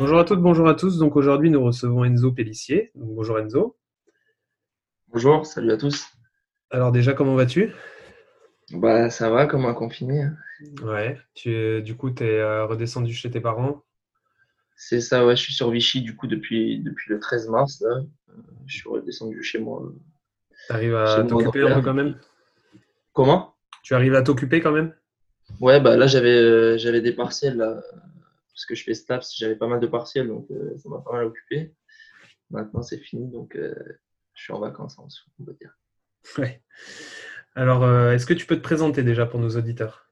Bonjour à toutes, bonjour à tous. Donc aujourd'hui, nous recevons Enzo Pellissier. Donc, bonjour Enzo. Bonjour, salut à tous. Alors déjà, comment vas-tu? Bah ça va comme un confiné. Ouais, tu, du coup, tu es redescendu chez tes parents? C'est ça, ouais, je suis sur Vichy du coup depuis, depuis le 13 mars. Là. Euh, Je suis redescendu chez moi. Tu arrives Chez à t'occuper un peu quand même? Comment? Tu arrives à t'occuper quand même? Ouais, bah là j'avais euh, j'avais des partiels là, parce que je fais STAPS, j'avais pas mal de partiels donc euh, ça m'a pas mal occupé. Maintenant c'est fini donc euh, je suis en vacances en dessous, on va dire. Ouais. Alors, euh, est-ce que tu peux te présenter déjà pour nos auditeurs?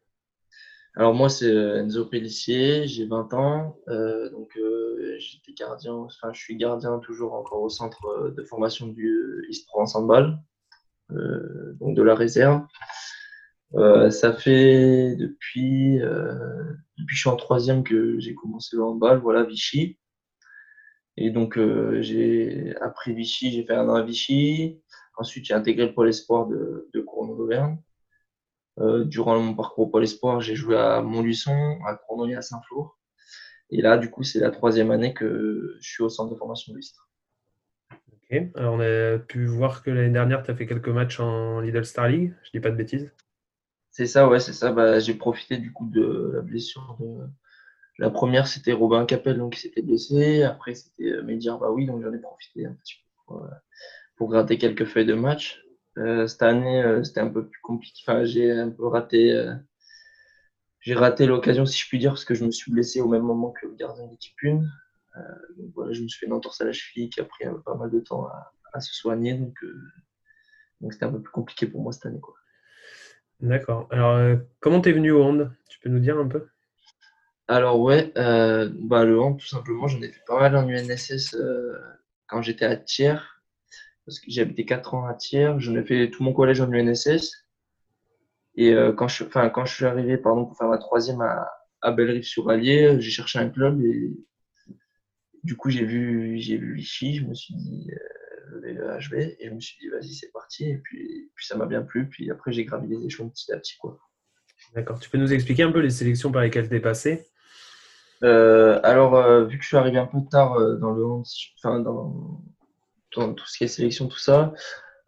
Alors moi c'est Enzo Pellissier, j'ai 20 ans, donc j'étais gardien, enfin je suis gardien toujours encore au centre de formation du East Provence Handball, donc de la réserve. Euh, ça fait depuis, euh, depuis que je suis en troisième que j'ai commencé le handball, voilà Vichy. Et donc euh, j'ai après Vichy, j'ai fait un an à Vichy. Ensuite j'ai intégré le pôle espoir de, de d'Auvergne. Euh, durant mon parcours au Pôle Espoir, j'ai joué à Montluçon, à Cournon et à Saint-Flour. Et là, du coup, c'est la troisième année que je suis au centre de formation de l'Istre. Ok. Alors, on a pu voir que l'année dernière, tu as fait quelques matchs en Lidl Star League. Je dis pas de bêtises. C'est ça, ouais, c'est ça. Bah, j'ai profité du coup de la blessure de. La première, c'était Robin Capel donc, qui s'était blessé. Après, c'était euh, Mehdi Arbaoui, donc j'en ai profité un petit peu pour, euh, pour gratter quelques feuilles de match. Euh, cette année, c'était un peu plus compliqué. Enfin, j'ai un peu raté. j'ai raté l'occasion, si je puis dire, parce que je me suis blessé au même moment que le gardien d'équipe 1. Euh, donc voilà, je me suis fait une entorse à la cheville qui a pris pas mal de temps à, à se soigner. Donc, donc c'était un peu plus compliqué pour moi cette année. Quoi. D'accord. Alors, euh, comment t'es venu au hand? Tu peux nous dire un peu? Alors ouais, euh, bah, le hand, tout simplement, j'en ai fait pas mal en UNSS euh, quand j'étais à Thiers, parce que j'ai habité 4 ans à Thiers. J'en ai fait tout mon collège en UNSS. Et euh, quand, je, quand je suis arrivé pardon, pour faire ma troisième à, à Bellerive-sur-Allier, j'ai cherché un club et du coup j'ai vu, vu Vichy, je me suis dit le HV et je me suis dit vas-y c'est parti. Et puis, puis ça m'a bien plu, puis après j'ai gravi les échelons petit à petit. Quoi. D'accord. Tu peux nous expliquer un peu les sélections par lesquelles tu es passé? Euh, alors, euh, vu que je suis arrivé un peu tard euh, dans le enfin dans, dans tout ce qui est sélection, tout ça,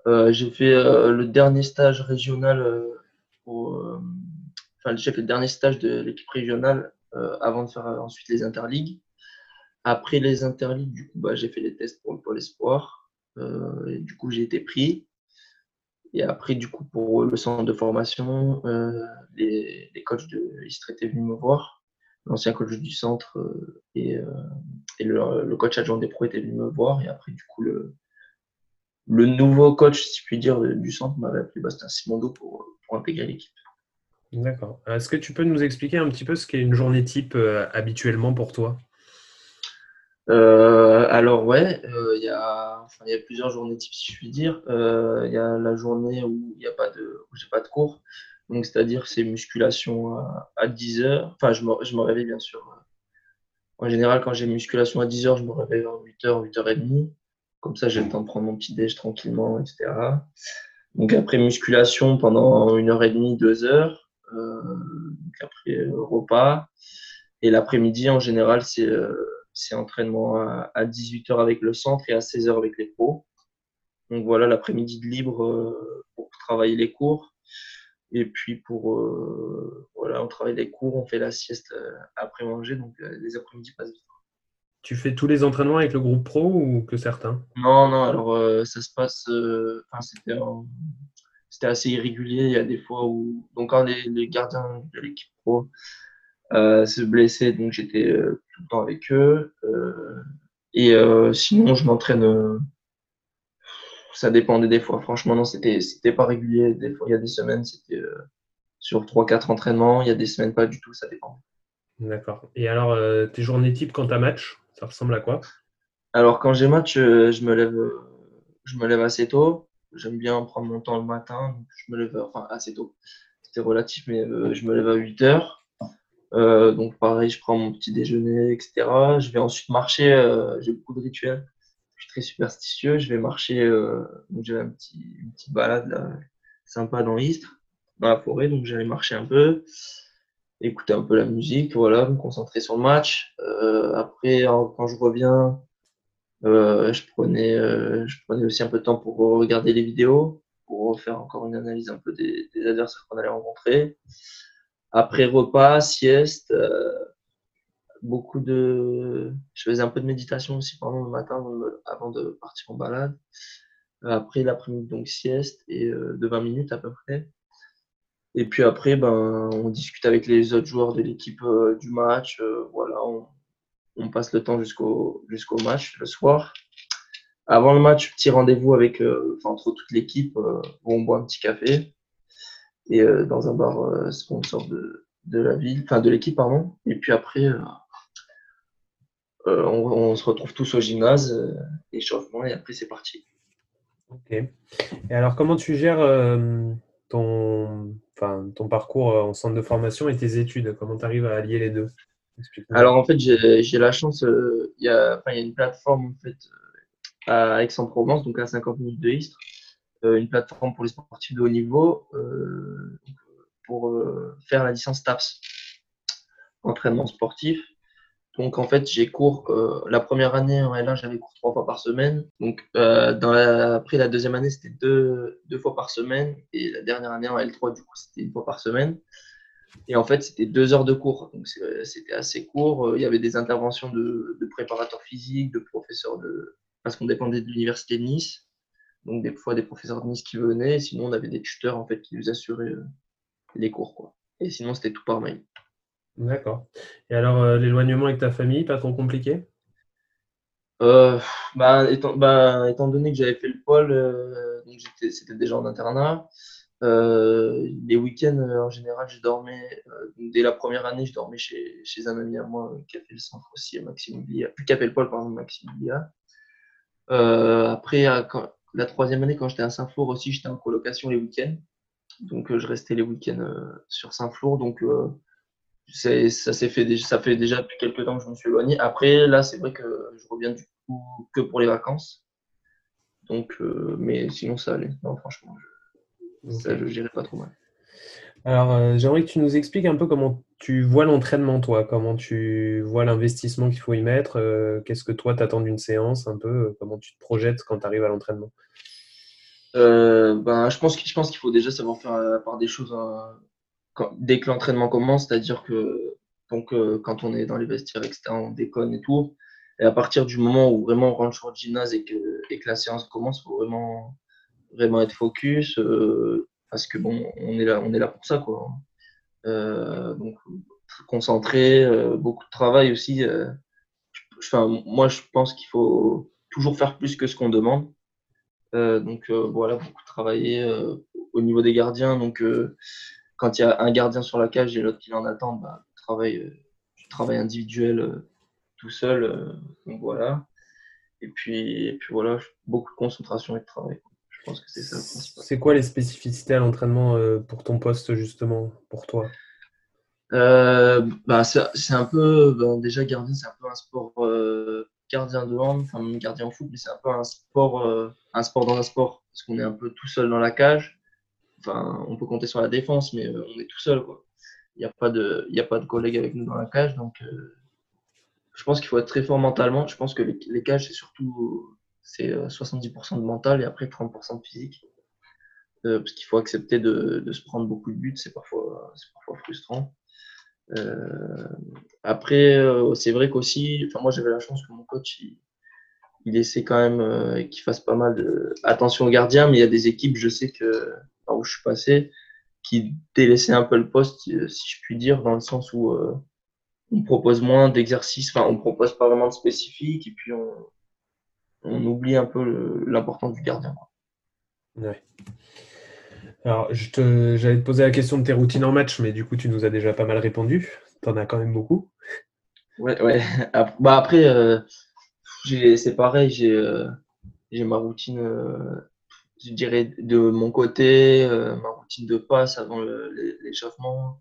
j'ai fait le dernier stage régional. au, enfin, j'ai fait le dernier stage de l'équipe régionale avant de faire ensuite les interligues. Après les interligues, du coup, bah, j'ai fait les tests pour le pôle espoir. Et du coup, j'ai été pris. Et après, du coup, pour le centre de formation, euh, les, les coachs de l'Istre étaient venus me voir l'ancien coach du centre euh, et, euh, et le, coach adjoint des pros était venu me voir. Et après, du coup, le, le nouveau coach, si je puis dire, du centre m'avait appelé Bastien Simondo pour, pour intégrer l'équipe. D'accord. Est-ce que tu peux nous expliquer un petit peu ce qu'est une journée type habituellement pour toi? Euh, alors, ouais, euh, il y a, enfin, y a plusieurs journées types, si je puis dire. Euh, Il y a la journée où il n'y a pas de, j'ai pas de cours. Donc, c'est-à-dire, c'est musculation à, à 10 heures. Enfin, je me, je me réveille, bien sûr. En général, quand j'ai musculation à 10 heures, je me réveille vers 8 heures, 8 heures et demie. Comme ça, j'ai le temps de prendre mon petit déj tranquillement, etc. Donc, après musculation pendant une heure et demie, deux heures. Euh, après, euh, repas. Et l'après-midi, en général, c'est euh, c'est entraînement à, à 18h avec le centre et à 16h avec les pros. Donc voilà, l'après-midi de libre euh, pour travailler les cours. Et puis pour euh, voilà, on travaille les cours, on fait la sieste euh, après manger, donc les après-midi passent vite. Tu fais tous les entraînements avec le groupe pro ou que certains? Non, non, alors euh, ça se passe, euh, enfin c'était assez irrégulier. Il y a des fois où, donc quand les, les gardiens de l'équipe pro se blessaient, donc j'étais euh, tout le temps avec eux. euh, et euh, sinon, je m'entraîne. euh, ça dépendait des fois. Franchement, non, c'était c'était pas régulier. Des fois, il y a des semaines, c'était euh, sur 3-4 entraînements. Il y a des semaines pas du tout, ça dépend. D'accord. Et alors, euh, tes journées type quand tu as match, ça ressemble à quoi? Alors, quand j'ai match, euh, je me lève, euh, je me lève assez tôt. J'aime bien prendre mon temps le matin. donc je me lève, enfin, assez tôt. C'était relatif, mais euh, je me lève à 8 heures. Euh, donc, pareil, je prends mon petit déjeuner, etc. Je vais ensuite marcher. euh, j'ai beaucoup de rituels. Je suis très superstitieux. Je vais marcher. euh, donc, petit, une petite balade sympa dans l'Istre, dans la forêt. Donc, j'allais marcher un peu, écouter un peu la musique, voilà, me concentrer sur le match. Après, quand je reviens, je prenais, je prenais aussi un peu de temps pour regarder les vidéos, pour faire encore une analyse un peu des adversaires qu'on allait rencontrer. Après repas, sieste, euh, beaucoup de. Je faisais un peu de méditation aussi pendant le matin avant de, partir en balade. Euh, Après l'après-midi, donc sieste et euh, de 20 minutes à peu près. Et puis après, ben, on discute avec les autres joueurs de l'équipe du match. voilà, on, on passe le temps jusqu'au jusqu'au match le soir. Avant le match, petit rendez-vous avec, entre toute l'équipe où on boit un petit café et euh, dans un bar euh, sponsor de, de la ville, enfin de l'équipe, pardon. Et puis après, euh, on, on se retrouve tous au gymnase, échauffement, et après c'est parti. Ok. Et alors, comment tu gères ton, enfin, ton parcours en centre de formation et tes études? Comment tu arrives à allier les deux? Alors en fait, j'ai la chance, euh, il y a, y a une plateforme en fait, à Aix-en-Provence, donc à 50 minutes de Istres, une plateforme pour les sportifs de haut niveau euh, pour euh, faire la licence TAPS, entraînement sportif. Donc en fait, j'ai cours, euh, la première année en L1, j'avais cours trois fois par semaine. Donc euh, après la deuxième année, c'était deux, deux fois par semaine. Et la dernière année en L3, du coup, c'était une fois par semaine. Et en fait, c'était deux heures de cours. Donc c'était assez court. Euh, Il y avait des interventions de, de préparateurs physiques, de professeurs de. Parce qu'on dépendait de l'université de Nice. Donc des fois des professeurs de Nice qui venaient. Sinon, on avait des tuteurs en fait qui nous assuraient euh, les cours. Quoi. Et sinon, c'était tout par mail. D'accord. Et alors, euh, l'éloignement avec ta famille, pas trop compliqué? Euh, bah, étant, bah, étant donné que j'avais fait le pôle, euh, c'était déjà en internat. Les week-ends, en général, je dormais. dès la première année, je dormais chez, chez un ami à moi qui a fait le centre aussi, Maxime. Plus fait le pôle, pardon, Maxime. Euh, après, quand- la troisième année, quand j'étais à Saint-Flour aussi, j'étais en colocation les week-ends. Donc, euh, je restais les week-ends euh, sur Saint-Flour. Donc, euh, ça s'est fait déjà, ça fait déjà depuis quelques temps que je me suis éloigné. Après, là, c'est vrai que je reviens du coup que pour les vacances. Donc, euh, mais sinon, ça allait. Non, franchement, je, ça, je gérais pas trop mal. Alors, euh, j'aimerais que tu nous expliques un peu comment tu vois l'entraînement, toi, comment tu vois l'investissement qu'il faut y mettre, euh, qu'est-ce que toi t'attends d'une séance, un peu, euh, comment tu te projettes quand tu arrives à l'entraînement? Euh, ben, je pense, qu'il- faut déjà savoir faire la part des choses hein, dès que l'entraînement commence, c'est-à-dire que donc, quand on est dans les vestiaires, etc., on déconne et tout. Et à partir du moment où vraiment on rentre sur le gymnase et que, et que la séance commence, il faut vraiment, vraiment être focus parce que bon, on est là, on est là pour ça, quoi. Euh, donc, concentré, euh, beaucoup de travail aussi. euh. Moi, je pense qu'il faut toujours faire plus que ce qu'on demande. Euh, donc euh, voilà, beaucoup travailler euh, au niveau des gardiens. Donc quand il y a un gardien sur la cage et l'autre qui l'en attend, bah, tu travailles individuel tout seul. donc voilà. Et puis, et puis voilà, beaucoup de concentration et de travail. Je pense que c'est ça le principal. C'est quoi les spécificités à l'entraînement euh, pour ton poste, justement, pour toi? Euh, bah, c'est un peu, ben, déjà gardien, c'est un peu un sport euh, gardien de hand, enfin même gardien en foot, mais c'est un peu un sport, euh, un sport dans un sport, parce qu'on est un peu tout seul dans la cage. Enfin, on peut compter sur la défense, mais on est tout seul, quoi. Il n'y a pas de, y a pas de collègues avec nous dans la cage, donc je pense qu'il faut être très fort mentalement. Je pense que les, les cages, c'est surtout, c'est euh, 70% de mental et après 30% de physique. Euh, parce qu'il faut accepter de, de se prendre beaucoup de buts, c'est parfois, parfois frustrant. Euh, après, euh, c'est vrai qu'aussi, moi j'avais la chance que mon coach il, essaie quand même euh, qu'il fasse pas mal de attention aux gardiens, mais il y a des équipes, je sais que par où je suis passé, qui délaissaient un peu le poste, euh, si je puis dire, dans le sens où euh, on propose moins d'exercices, enfin on propose pas vraiment de spécifiques, et puis on, on oublie un peu l'importance du gardien. Ouais. Alors, te, j'allais te poser la question de tes routines en match, mais du coup, tu nous as déjà pas mal répondu. T'en as quand même beaucoup. Ouais, ouais. Ap- Bah après, euh, C'est pareil, j'ai ma routine, je dirais, de mon côté, ma routine de passe avant l'échauffement,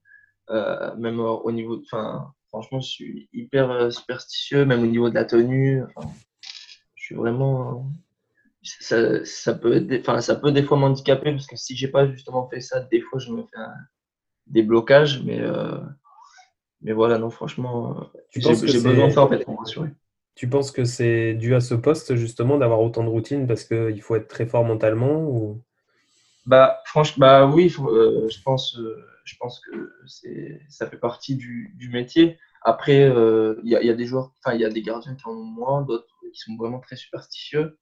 même au niveau, de, enfin, franchement, je suis hyper superstitieux, même au niveau de la tenue. Suis vraiment ça, ça, peut, enfin, ça peut des fois m'handicaper parce que si j'ai pas justement fait ça, des fois je me fais des blocages, mais, euh, mais voilà, non, franchement, j'ai besoin de ça en fait pour m'assurer. Tu penses que c'est dû à ce poste justement d'avoir autant de routine parce qu'il faut être très fort mentalement ou... Bah, franchement, bah oui, euh, je, pense, euh, je pense que ça fait partie du, du métier. Après, il y, y, a des joueurs, enfin, il y a des gardiens qui en ont moins, d'autres qui sont vraiment très superstitieux.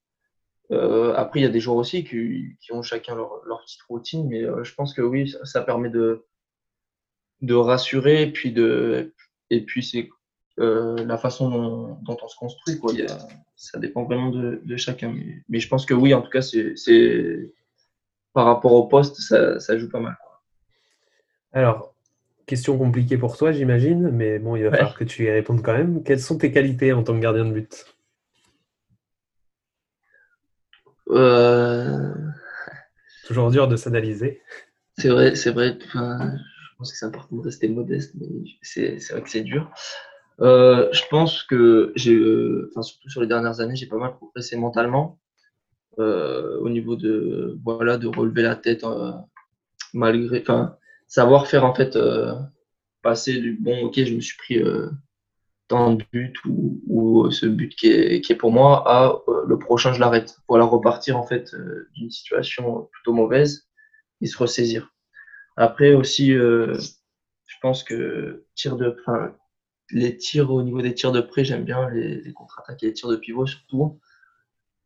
Euh, après, il y a des joueurs aussi qui, qui ont chacun leur, leur, petite routine, mais euh, je pense que oui, ça, permet de, de rassurer, et puis, de, et puis c'est euh, la façon dont, dont, on se construit. Quoi. Il y a, ça dépend vraiment de, de chacun. Mais, mais, je pense que oui, en tout cas, c'est par rapport au poste, ça, ça joue pas mal. Alors, question compliquée pour toi, j'imagine, mais bon, il va falloir que tu y répondes quand même. Quelles sont tes qualités en tant que gardien de but? Euh... Toujours dur de s'analyser. C'est vrai, c'est vrai. Enfin, je pense que c'est important de rester modeste, mais c'est vrai que c'est dur. Euh, je pense que j'ai, euh, enfin, surtout sur les dernières années, j'ai pas mal progressé mentalement au niveau de, voilà, de relever la tête malgré, enfin, savoir faire en fait passer du bon, ok, je me suis pris dans le but ou, ou, ce but qui est, pour moi à euh, le prochain je l'arrête. Voilà repartir en fait euh, d'une situation plutôt mauvaise et se ressaisir. Après aussi euh, je pense que de les tirs au niveau des tirs de près j'aime bien les, contre-attaques et les tirs de pivot surtout.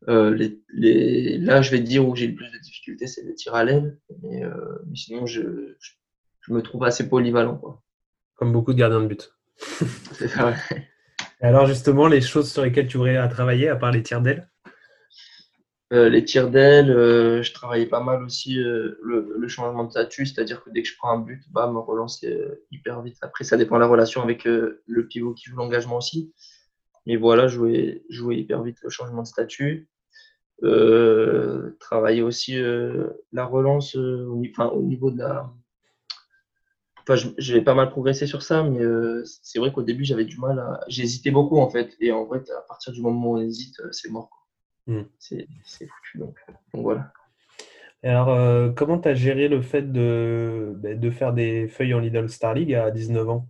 Euh, les, les, là je vais dire où j'ai le plus de difficultés c'est les tirs à l'aile. Mais, mais, sinon je, je, je, me trouve assez polyvalent quoi. comme beaucoup de gardiens de but Alors justement, les choses sur lesquelles tu voudrais travailler, à part les tirs d'aile? Euh, Les tirs d'aile, euh, je travaillais pas mal aussi euh, le, le, changement de statut, c'est-à-dire que dès que je prends un but, bah, me relancer hyper vite. Après, ça dépend de la relation avec le pivot qui joue l'engagement aussi. Mais voilà, jouer, jouer hyper vite le changement de statut. travailler aussi la relance au, enfin, au niveau de la, Enfin, j'ai pas mal progressé sur ça, mais euh, c'est vrai qu'au début, j'avais du mal à. J'hésitais beaucoup, en fait. Et en fait, à partir du moment où on hésite, euh, c'est mort. Mm. C'est foutu. Donc, donc, voilà. Et alors, euh, comment tu as géré le fait de, bah, de faire des feuilles en Lidl Star League à 19 ans?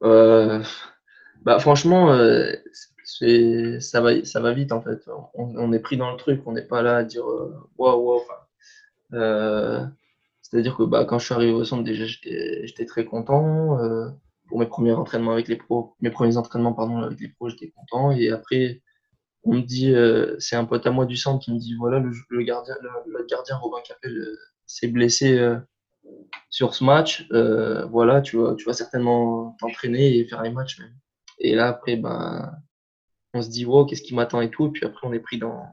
Bah, Franchement, ça, va, ça va vite, en fait. On, on, est pris dans le truc. On n'est pas là à dire waouh, waouh. C'est-à-dire que bah, quand je suis arrivé au centre, déjà, j'étais très content. Euh, pour mes premiers entraînements avec les pros, mes premiers entraînements pardon, avec les pros, j'étais content. Et après, on me dit, euh, c'est un pote à moi du centre qui me dit, voilà, le, gardien, le, gardien Robin Capel euh, s'est blessé sur ce match. Voilà, tu vas, tu vas certainement t'entraîner et faire les matchs. Et là, après, ben, on se dit, wow, qu'est-ce qui m'attend et tout. Et puis après, on est pris dans,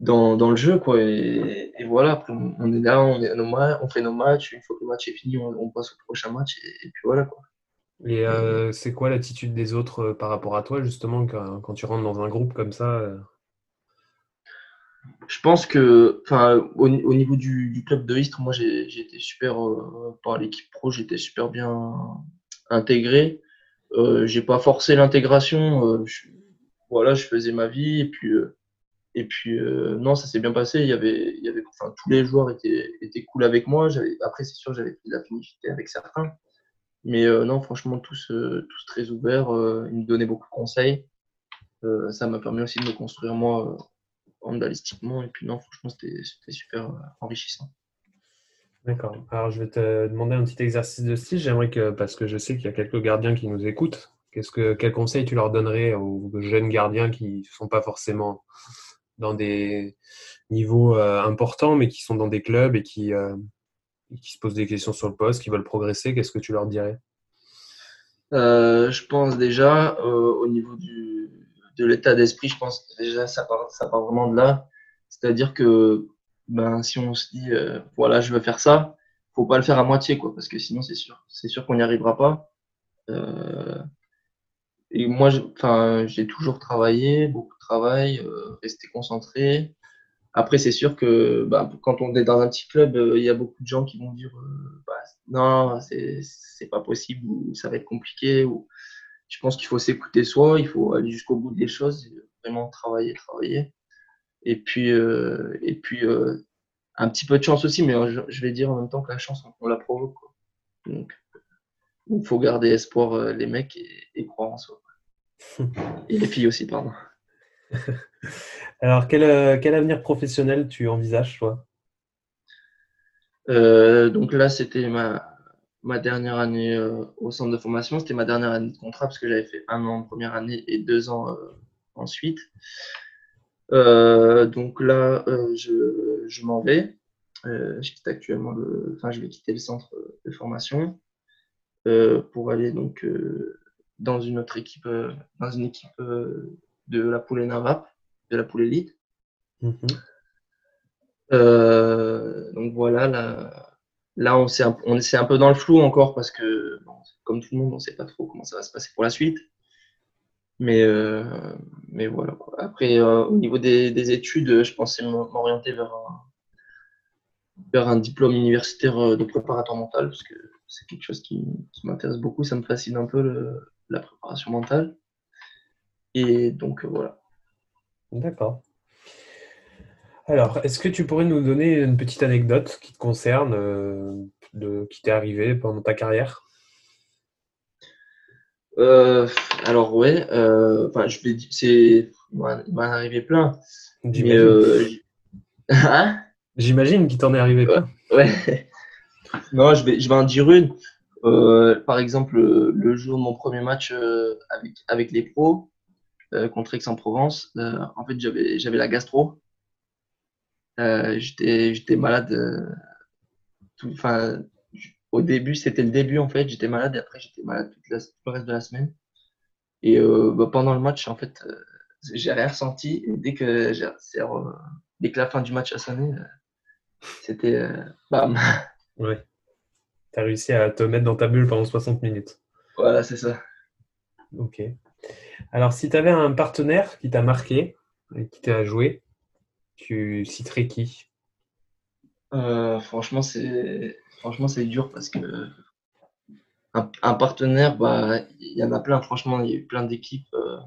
dans, dans, le jeu. Quoi. Et, et voilà, on est là, on, est on, fait nos matchs. Une fois que le match est fini, on, on passe au prochain match. Et, et puis voilà. Quoi. Et euh, c'est quoi l'attitude des autres euh, par rapport à toi, justement, quand, quand, tu rentres dans un groupe comme ça euh? Je pense que, enfin, au, au, niveau du, du, club de Istres, moi, j'ai été super, euh, par l'équipe pro, j'étais super bien intégré. Euh, j'ai pas forcé l'intégration. voilà, je faisais ma vie et puis et puis, euh, non, ça s'est bien passé. Il y avait, il y avait, enfin, tous les joueurs étaient, étaient cool avec moi. Après, c'est sûr, j'avais plus d'affinité avec certains. Mais euh, non, franchement, tous, euh, tous très ouverts. Ils me donnaient beaucoup de conseils. Ça m'a permis aussi de me construire moi handballistiquement. Et puis, non, franchement, c'était super enrichissant. D'accord. Alors, je vais te demander un petit exercice de style. J'aimerais que, parce que je sais qu'il y a quelques gardiens qui nous écoutent, que, quel conseil tu leur donnerais aux jeunes gardiens qui ne sont pas forcément dans des niveaux euh, importants, mais qui sont dans des clubs et qui, euh, qui se posent des questions sur le poste, qui veulent progresser, qu'est-ce que tu leur dirais? Euh, Je pense déjà, au niveau de l'état d'esprit, je pense déjà ça part, ça part vraiment de là. C'est-à-dire que ben, si on se dit, voilà, je veux faire ça, faut pas le faire à moitié, quoi, parce que sinon, c'est sûr, c'est sûr qu'on n'y arrivera pas. et moi, j'ai toujours travaillé, beaucoup travail, resté concentré. Après, c'est sûr que bah, quand on est dans un petit club, il y a beaucoup de gens qui vont dire bah, non, c'est pas possible ou ça va être compliqué. Ou... Je pense qu'il faut s'écouter soi, il faut aller jusqu'au bout des choses, vraiment travailler, travailler. Et puis, et puis un petit peu de chance aussi, mais je, vais dire en même temps que la chance, on, la provoque. Donc, il faut garder espoir, euh, les mecs, et, croire en soi. et les filles aussi, pardon. Alors, quel, euh, quel, avenir professionnel tu envisages, toi? Euh, Donc là, c'était ma, dernière année au centre de formation. C'était ma dernière année de contrat parce que j'avais fait un an en première année et deux ans ensuite. Euh, donc là, euh, je, m'en vais. Euh, je actuellement le, enfin, je vais quitter le centre de formation pour aller donc dans une autre équipe, dans une équipe de la poule Navap, de la poule élite. Mhm. donc voilà, là, là on, est un, on est un peu dans le flou encore parce que, comme tout le monde, on ne sait pas trop comment ça va se passer pour la suite. Mais, euh, mais voilà. Après, euh, au niveau des, des, études, je pensais m'orienter vers un, vers un diplôme universitaire euh, de préparateur mental, parce que c'est quelque chose qui, qui m'intéresse beaucoup. Ça me fascine un peu le, la préparation mentale. Et donc, voilà. D'accord. Alors, est-ce que tu pourrais nous donner une petite anecdote qui te concerne, de, qui t'est arrivé pendant ta carrière? Euh, alors ouais, euh, je vais c'est il m'en est arrivé plein. J'imagine euh, hein? Qu'il t'en est arrivé plein. Ouais. non, je vais je vais en dire une. par exemple, le jour de mon premier match avec avec les pros contre Aix-en-Provence, en fait j'avais la gastro. j'étais j'étais malade. Au début, c'était le début en fait. J'étais malade et après j'étais malade tout le reste de la semaine. Et euh, bah, pendant le match, en fait, euh, j'ai rien ressenti. Et dès que, euh, dès que la fin du match a sonné, c'était bam. Ouais. Tu as réussi à te mettre dans ta bulle pendant 60 minutes. Voilà, c'est ça. Ok. Alors, si tu avais un partenaire qui t'a marqué et qui t'a joué, tu citerais qui? Franchement, c'est franchement, c'est dur parce que un, partenaire, bah, il y en a plein. Franchement, il y a eu plein d'équipes. Euh,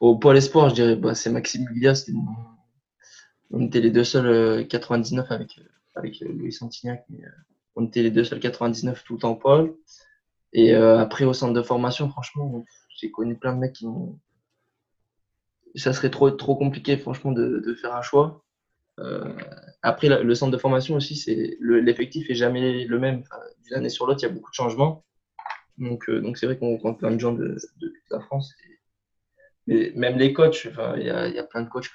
au pôle espoir, je dirais, bah, c'est Maxime Guillas. On était les deux seuls 99 euh, avec, avec Louis Santignac. Mais, euh, on était les deux seuls 99 tout en pôle. Et après, au centre de formation, franchement, j'ai connu plein de mecs qui m'ont. Ça serait trop, trop compliqué, franchement, de, de faire un choix. Euh, après, le centre de formation aussi, c'est l'effectif est jamais le même. D'une année sur l'autre, il y a beaucoup de changements. Donc, euh, donc c'est vrai qu'on rencontre plein de gens de, toute la France. Et, même les coachs, il y a, y a, plein de coachs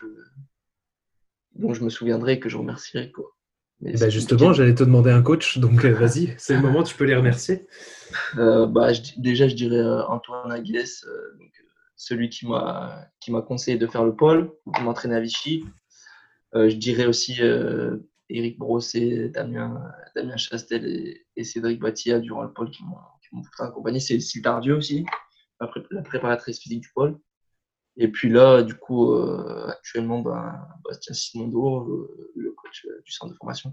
dont je me souviendrai et que je remercierai. Quoi. Bah justement, j'allais te demander un coach, donc euh, vas-y, c'est le moment, tu peux les remercier. bah, déjà, je dirais Antoine Aguès, celui qui m'a conseillé de faire le pôle, qui m'entraîner à Vichy. Euh, je dirais aussi euh, Eric Brosset, Damien, Damien Chastel et, Cédric Batia durant le pôle qui m'ont accompagné. C'est Tardieu aussi, la, préparatrice physique du pôle. Et puis là, du coup, euh, actuellement, ben, Bastien Simondo, le, coach du centre de formation.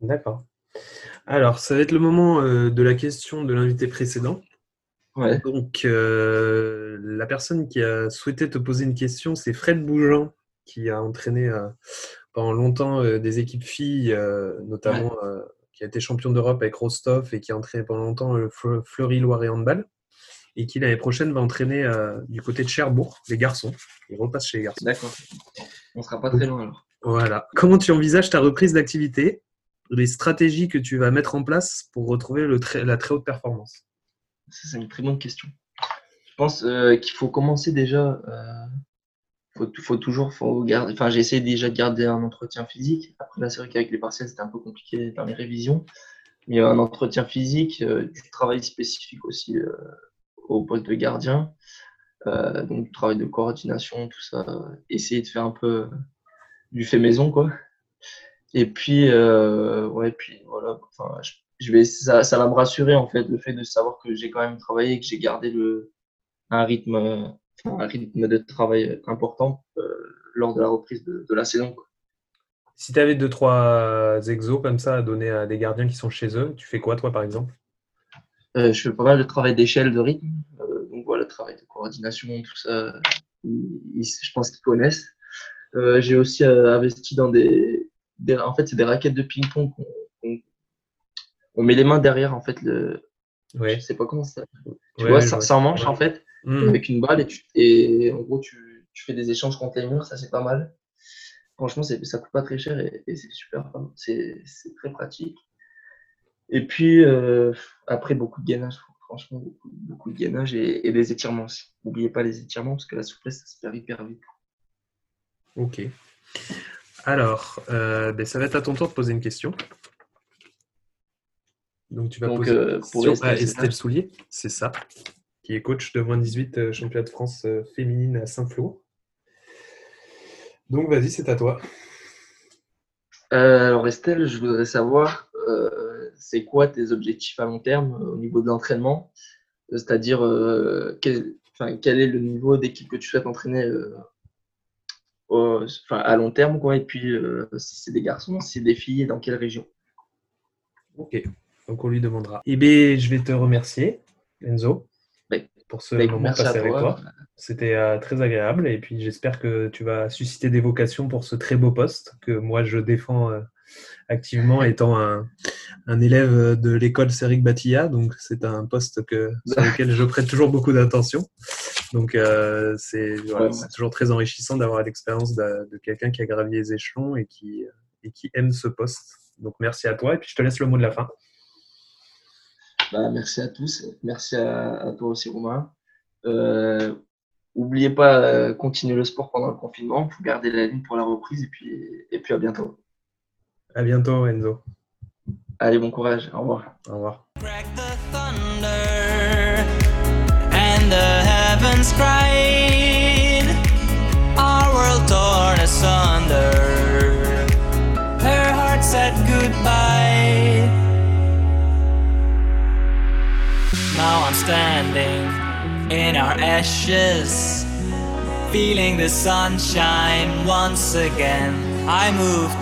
D'accord. Alors, ça va être le moment de la question de l'invité précédent. Ouais. Donc, la personne qui a souhaité te poser une question, c'est Fred Bougeant qui a entraîné euh, pendant longtemps euh, des équipes filles, euh, notamment qui a été champion d'Europe avec Rostov et qui a entraîné pendant longtemps le Fleury-Loiret Handball et qui l'année prochaine va entraîner du côté de Cherbourg, les garçons. Il repasse chez les garçons. D'accord. On sera pas très loin alors. Voilà. Comment tu envisages ta reprise d'activité? Les stratégies que tu vas mettre en place pour retrouver le la très haute performance? C'est une très bonne question. Je pense qu'il faut commencer déjà faut, faut toujours faut garder. Enfin, j'ai essayé déjà de garder un entretien physique. Après, c'est vrai qu'avec les partiels, c'était un peu compliqué dans les révisions. Mais un entretien physique, euh, du travail spécifique aussi euh, au poste de gardien. Euh, donc, travail de coordination, tout ça. essayer de faire un peu du fait maison, quoi. Et puis, ouais, puis voilà. Enfin, je vais, ça, ça va me rassurer en fait, le fait de savoir que j'ai quand même travaillé que j'ai gardé le, un, rythme, un rythme de travail important euh, lors de la reprise de, la saison. Si tu avais deux, trois exos comme ça à donner à des gardiens qui sont chez eux, tu fais quoi toi par exemple? euh, Je fais pas mal de travail d'échelle, de rythme. Euh, donc voilà, travail de coordination, tout ça, ils, je pense qu'ils connaissent. Euh, j'ai aussi investi dans des, des en fait, c'est des raquettes de ping-pong qu'on on met les mains derrière, en fait, le. Ouais. Je sais pas comment ça. Tu vois, ça, en manche, en fait, hmm. avec une balle, et, tu, et en gros, tu, tu, fais des échanges contre les murs, ça c'est pas mal. Franchement, ça coûte pas très cher et, c'est super, c'est très pratique. Et puis, euh, après, beaucoup de gainage, franchement, beaucoup, beaucoup de gainage et, et, des étirements aussi. N'oubliez pas les étirements parce que la souplesse, ça se perd hyper vite. Ok. Alors, euh, ben, ça va être à ton tour de poser une question. Donc tu vas poser euh, pour Estelle, Soulier, c'est ça, qui est coach de moins 18 euh, championnat de France euh, féminine à Saint-Flour. Donc vas-y, c'est à toi. alors Estelle, je voudrais savoir, c'est quoi tes objectifs à long terme au niveau de l'entraînement C'est-à-dire, quel, quel, est le niveau d'équipe que tu souhaites entraîner à long terme quoi, Et puis, si c'est des garçons, si c'est des filles, dans quelle région? Ok. Donc on lui demandera. Eh bien, je vais te remercier, Enzo, pour ce moment passé avec toi. C'était euh, très agréable et puis j'espère que tu vas susciter des vocations pour ce très beau poste que moi je défends euh, activement étant un, élève de l'école Céric Batilla. Donc c'est un poste que, sur lequel je prête toujours beaucoup d'attention. Donc euh, c'est toujours très enrichissant d'avoir l'expérience de, de quelqu'un qui a gravi les échelons et qui, et qui aime ce poste. Donc merci à toi et puis je te laisse le mot de la fin. Bah, merci à tous. Merci à, toi aussi, Romain. Euh, N'oubliez pas, euh, continuer le sport pendant le confinement. Il faut garder la ligne pour la reprise et puis, et puis à bientôt. À bientôt, Enzo. Allez, bon courage. Au revoir. Au revoir. Said goodbye. Now I'm standing in our ashes, feeling the sunshine once again. I move